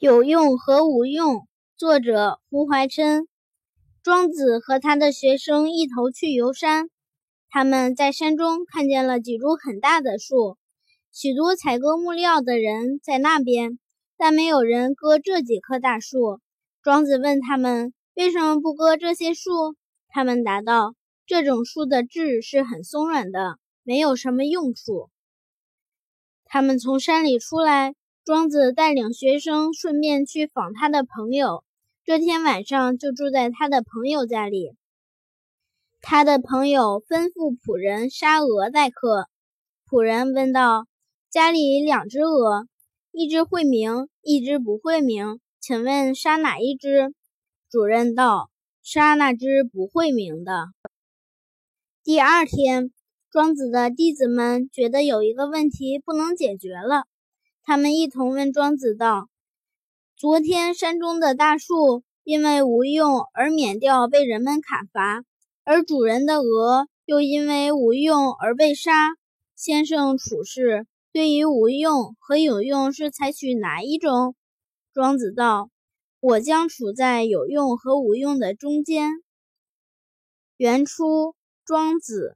有用和无用，作者胡怀琛。庄子和他的学生一同去游山，他们在山中看见了几株很大的树，许多采割木料的人在那边，但没有人割这几棵大树。庄子问他们为什么不割这些树，他们答道：这种树的质是很松软的，没有什么用处。他们从山里出来。庄子带领学生顺便去访他的朋友，这天晚上就住在他的朋友家里。他的朋友吩咐仆人杀鹅待客。仆人问道：“家里两只鹅，一只会鸣，一只不会鸣，请问杀哪一只？”主人道：“杀那只不会鸣的。”第二天，庄子的弟子们觉得有一个问题不能解决了。他们一同问庄子道：“昨天山中的大树因为无用而免掉被人们砍伐，而主人的鹅又因为无用而被杀。先生处事对于无用和有用是采取哪一种？”庄子道：“我将处在有用和无用的中间。”原出《庄子》。